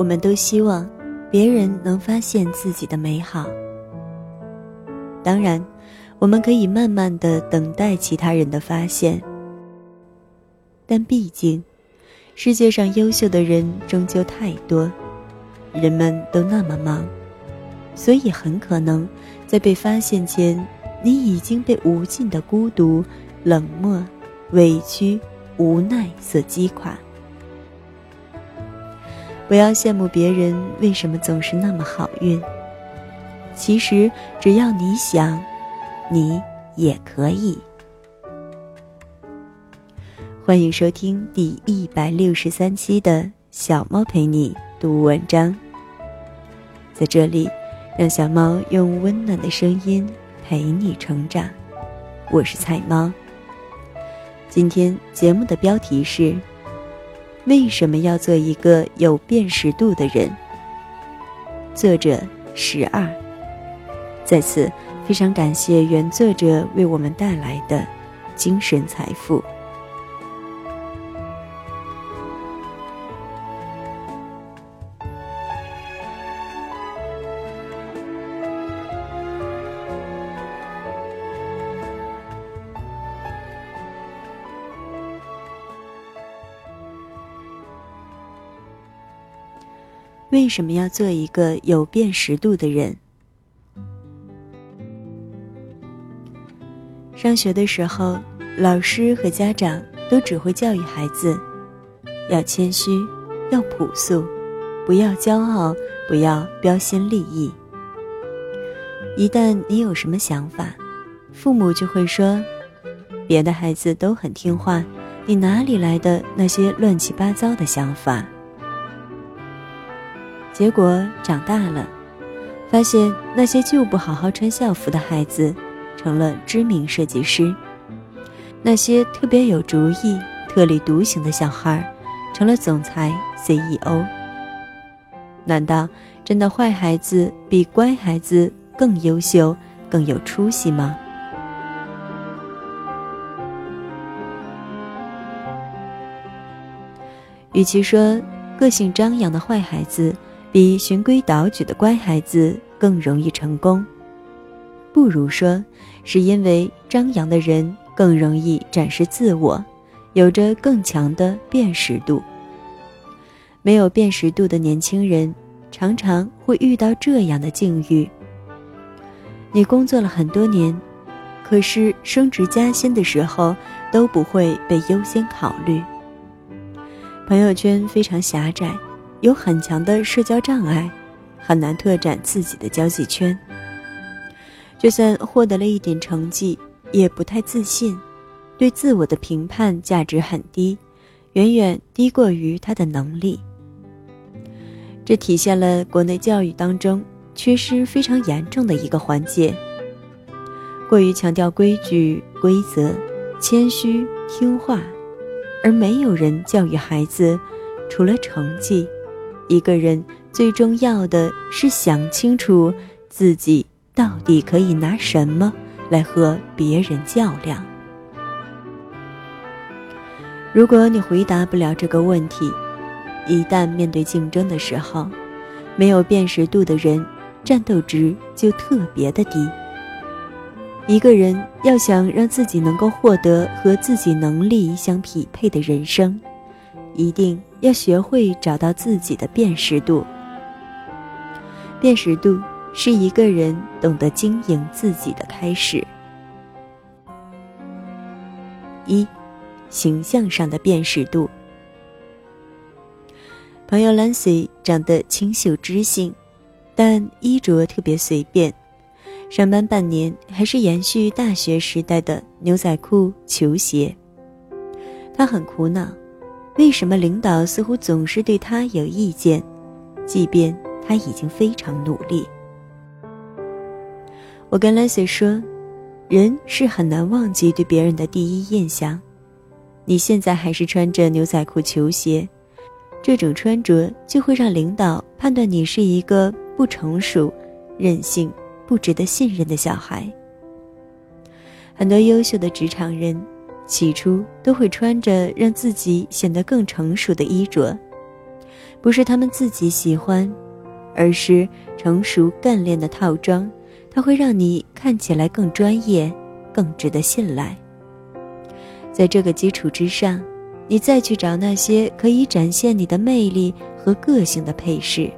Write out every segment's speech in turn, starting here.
我们都希望别人能发现自己的美好。当然，我们可以慢慢的等待其他人的发现。但毕竟，世界上优秀的人终究太多，人们都那么忙，所以很可能在被发现前，你已经被无尽的孤独、冷漠、委屈、无奈所击垮。不要羡慕别人为什么总是那么好运。其实只要你想，你也可以。欢迎收听第一百六十三期的小猫陪你读文章。在这里，让小猫用温暖的声音陪你成长。我是菜猫。今天节目的标题是：为什么要做一个有辨识度的人？作者十二。在此，非常感谢原作者为我们带来的精神财富。为什么要做一个有辨识度的人？上学的时候，老师和家长都只会教育孩子，要谦虚，要朴素，不要骄傲，不要标新立异。一旦你有什么想法，父母就会说：“别的孩子都很听话，你哪里来的那些乱七八糟的想法？”结果长大了，发现那些就不好好穿校服的孩子。成了知名设计师，那些特别有主意、特立独行的小孩成了总裁、CEO。难道真的坏孩子比乖孩子更优秀、更有出息吗？与其说个性张扬的坏孩子比循规蹈矩的乖孩子更容易成功。不如说，是因为张扬的人更容易展示自我，有着更强的辨识度。没有辨识度的年轻人，常常会遇到这样的境遇：你工作了很多年，可是升职加薪的时候都不会被优先考虑。朋友圈非常狭窄，有很强的社交障碍，很难拓展自己的交际圈。就算获得了一点成绩，也不太自信，对自我的评判价值很低，远远低过于他的能力。这体现了国内教育当中缺失非常严重的一个环节：过于强调规矩、规则、谦虚、听话，而没有人教育孩子，除了成绩，一个人最重要的是想清楚自己。到底可以拿什么来和别人较量？如果你回答不了这个问题，一旦面对竞争的时候，没有辨识度的人，战斗值就特别的低。一个人要想让自己能够获得和自己能力相匹配的人生，一定要学会找到自己的辨识度。辨识度。是一个人懂得经营自己的开始。一，形象上的辨识度。朋友 Lancy 长得清秀知性，但衣着特别随便，上班半年还是延续大学时代的牛仔裤、球鞋。他很苦恼，为什么领导似乎总是对他有意见，即便他已经非常努力。我跟 Lacy 说，人是很难忘记对别人的第一印象。你现在还是穿着牛仔裤、球鞋，这种穿着就会让领导判断你是一个不成熟、任性、不值得信任的小孩。很多优秀的职场人，起初都会穿着让自己显得更成熟的衣着，不是他们自己喜欢，而是成熟干练的套装，它会让你看起来更专业、更值得信赖。在这个基础之上，你再去找那些可以展现你的魅力和个性的配饰。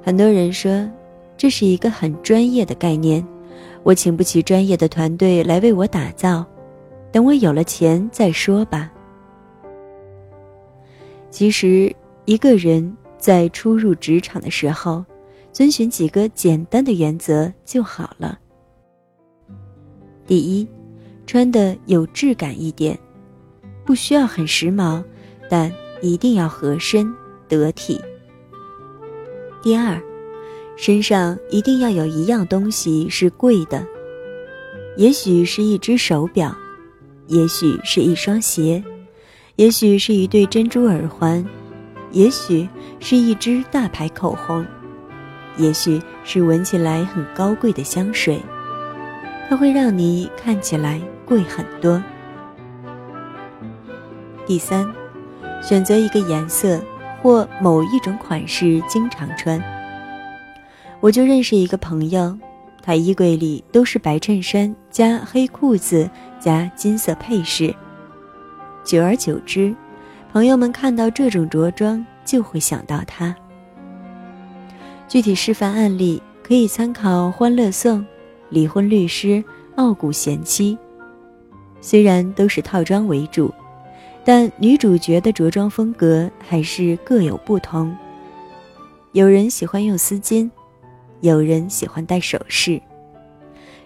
很多人说，这是一个很专业的概念，我请不起专业的团队来为我打造，等我有了钱再说吧。其实，一个人在初入职场的时候，遵循几个简单的原则就好了。第一，穿的有质感一点，不需要很时髦，但一定要合身得体。第二，身上一定要有一样东西是贵的，也许是一只手表，也许是一双鞋，也许是一对珍珠耳环，也许是一支大牌口红，也许是闻起来很高贵的香水，它会让你看起来贵很多。第三，选择一个颜色。或某一种款式经常穿。我就认识一个朋友，他衣柜里都是白衬衫加黑裤子加金色配饰。久而久之，朋友们看到这种着装就会想到他。具体示范案例可以参考《欢乐颂》《离婚律师》《傲骨贤妻》，虽然都是套装为主。但女主角的着装风格还是各有不同。有人喜欢用丝巾，有人喜欢戴首饰。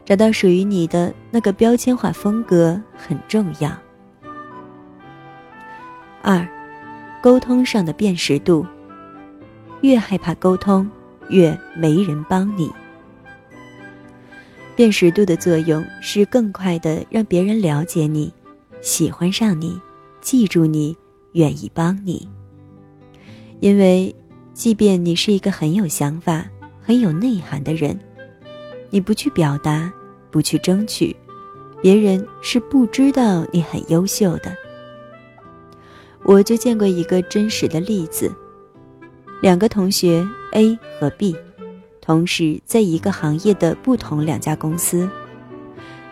找到属于你的那个标签化风格很重要。二，沟通上的辨识度。越害怕沟通，越没人帮你。辨识度的作用是更快的让别人了解你，喜欢上你。记住你，愿意帮你。因为，即便你是一个很有想法、很有内涵的人，你不去表达，不去争取，别人是不知道你很优秀的。我就见过一个真实的例子：两个同学 A 和 B，同时在一个行业的不同两家公司，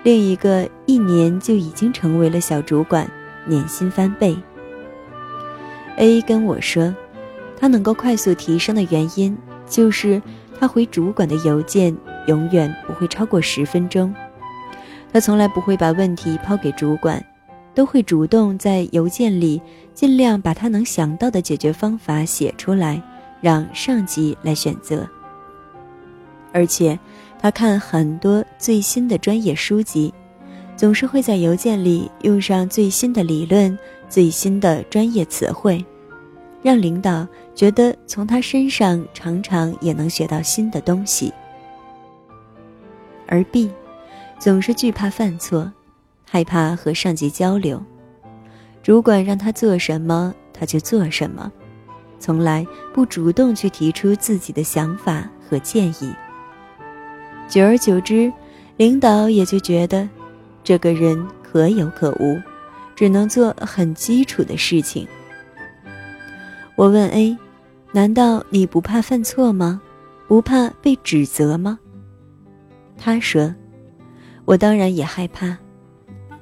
另一个一年就已经成为了小主管。年薪翻倍。A 跟我说，他能够快速提升的原因就是他回主管的邮件永远不会超过十分钟。他从来不会把问题抛给主管，都会主动在邮件里尽量把他能想到的解决方法写出来，让上级来选择。而且，他看很多最新的专业书籍。总是会在邮件里用上最新的理论、最新的专业词汇，让领导觉得从他身上常常也能学到新的东西。而 B，总是惧怕犯错，害怕和上级交流，主管让他做什么他就做什么，从来不主动去提出自己的想法和建议。久而久之，领导也就觉得。这个人可有可无，只能做很基础的事情。我问 A：“ 难道你不怕犯错吗？不怕被指责吗？”他说：“我当然也害怕，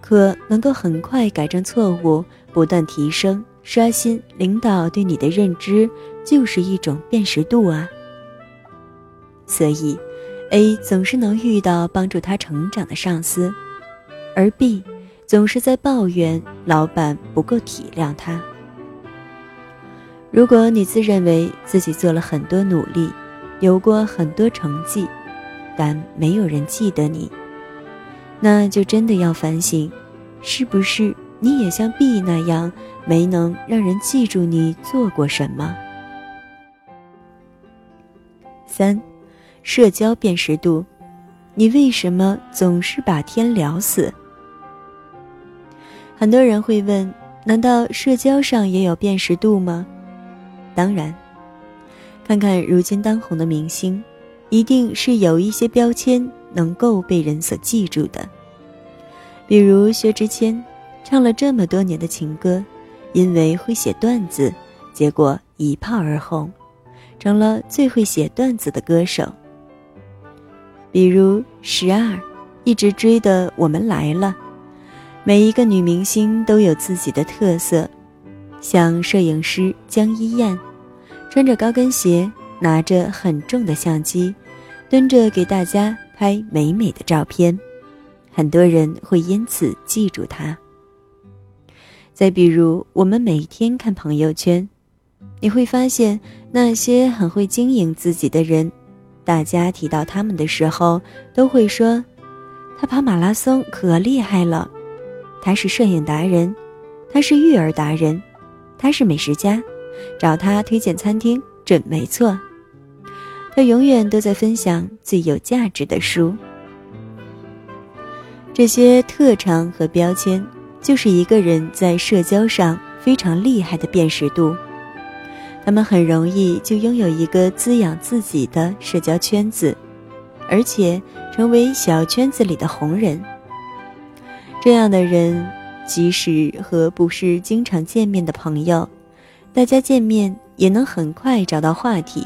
可能够很快改正错误，不断提升、刷新领导对你的认知，就是一种辨识度啊。所以，A 总是能遇到帮助他成长的上司。”而 B 总是在抱怨老板不够体谅他。如果你自认为自己做了很多努力，有过很多成绩，但没有人记得你，那就真的要反省，是不是你也像 B 那样没能让人记住你做过什么？三，社交辨识度，你为什么总是把天聊死？很多人会问：难道社交上也有辨识度吗？当然，看看如今当红的明星，一定是有一些标签能够被人所记住的。比如薛之谦，唱了这么多年的情歌，因为会写段子，结果一炮而红，成了最会写段子的歌手。比如十二，一直追的《我们来了》，每一个女明星都有自己的特色，像摄影师江一燕，穿着高跟鞋，拿着很重的相机，蹲着给大家拍美美的照片，很多人会因此记住他。再比如，我们每天看朋友圈，你会发现那些很会经营自己的人，大家提到他们的时候，都会说：“他跑马拉松可厉害了，他是摄影达人，他是育儿达人，他是美食家，找他推荐餐厅准没错。”他永远都在分享最有价值的书。这些特长和标签。就是一个人在社交上非常厉害的辨识度，他们很容易就拥有一个滋养自己的社交圈子，而且成为小圈子里的红人。这样的人，即使和不是经常见面的朋友，大家见面也能很快找到话题，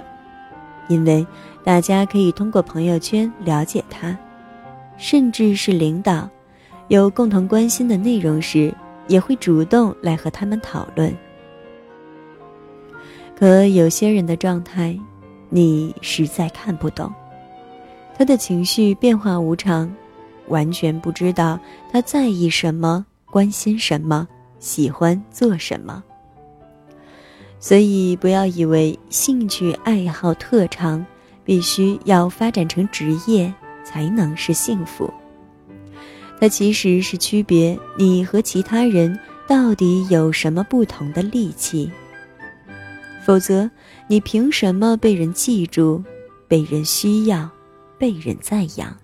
因为大家可以通过朋友圈了解他，甚至是领导。有共同关心的内容时，也会主动来和他们讨论。可有些人的状态，你实在看不懂。他的情绪变化无常，完全不知道他在意什么、关心什么、喜欢做什么。所以，不要以为兴趣爱好特长必须要发展成职业才能是幸福。它其实是区别你和其他人到底有什么不同的利器。否则，你凭什么被人记住、被人需要、被人赞扬？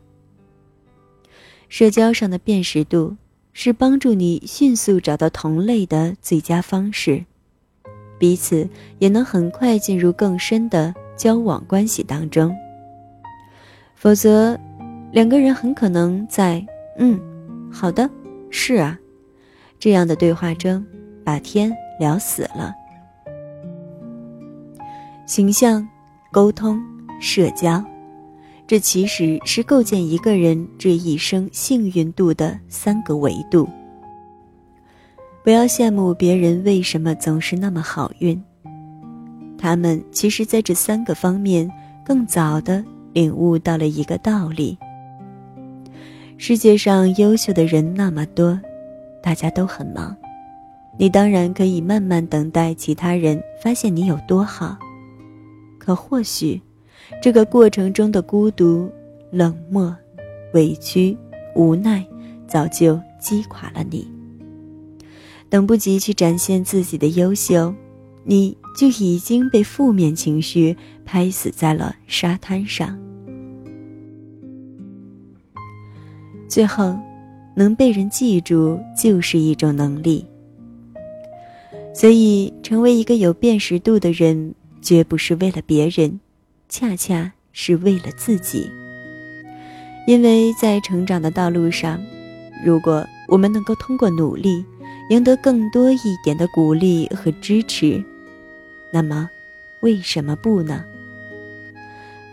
社交上的辨识度是帮助你迅速找到同类的最佳方式，彼此也能很快进入更深的交往关系当中。否则，两个人很可能在。嗯，好的，是啊，这样的对话中，把天聊死了。形象、沟通、社交，这其实是构建一个人这一生幸运度的三个维度。不要羡慕别人为什么总是那么好运，他们其实在这三个方面更早的领悟到了一个道理。世界上优秀的人那么多，大家都很忙，你当然可以慢慢等待其他人发现你有多好。可或许，这个过程中的孤独、冷漠、委屈、无奈，早就击垮了你。等不及去展现自己的优秀，你就已经被负面情绪拍死在了沙滩上。最后，能被人记住就是一种能力。所以，成为一个有辨识度的人，绝不是为了别人，恰恰是为了自己。因为在成长的道路上，如果我们能够通过努力，赢得更多一点的鼓励和支持，那么，为什么不呢？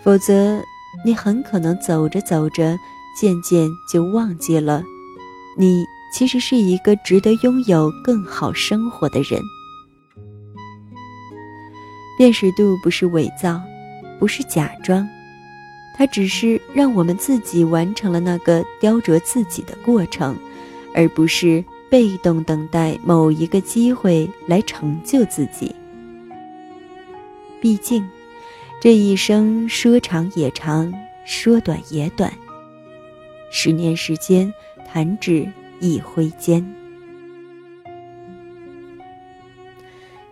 否则，你很可能走着走着。渐渐就忘记了，你其实是一个值得拥有更好生活的人。辨识度不是伪造，不是假装，它只是让我们自己完成了那个雕琢自己的过程，而不是被动等待某一个机会来成就自己。毕竟，这一生说长也长，说短也短。十年时间，弹指一挥间。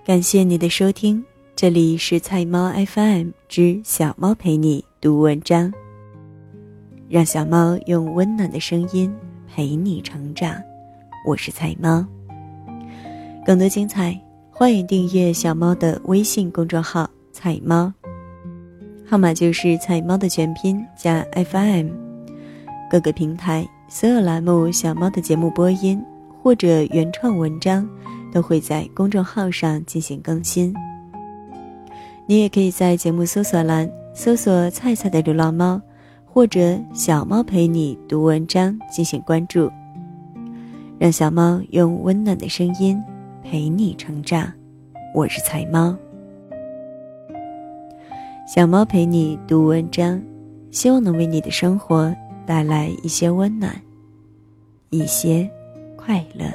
感谢你的收听，这里是菜猫 FM 之小猫陪你读文章，让小猫用温暖的声音陪你成长。我是菜猫，更多精彩，欢迎订阅小猫的微信公众号“菜猫”，号码就是菜猫的全拼加 FM。各个平台所有栏目小猫的节目播音或者原创文章，都会在公众号上进行更新。你也可以在节目搜索栏搜索“菜菜的流浪猫”或者“小猫陪你读文章”进行关注，让小猫用温暖的声音陪你成长。我是彩猫，小猫陪你读文章，希望能为你的生活带来一些温暖，一些快乐。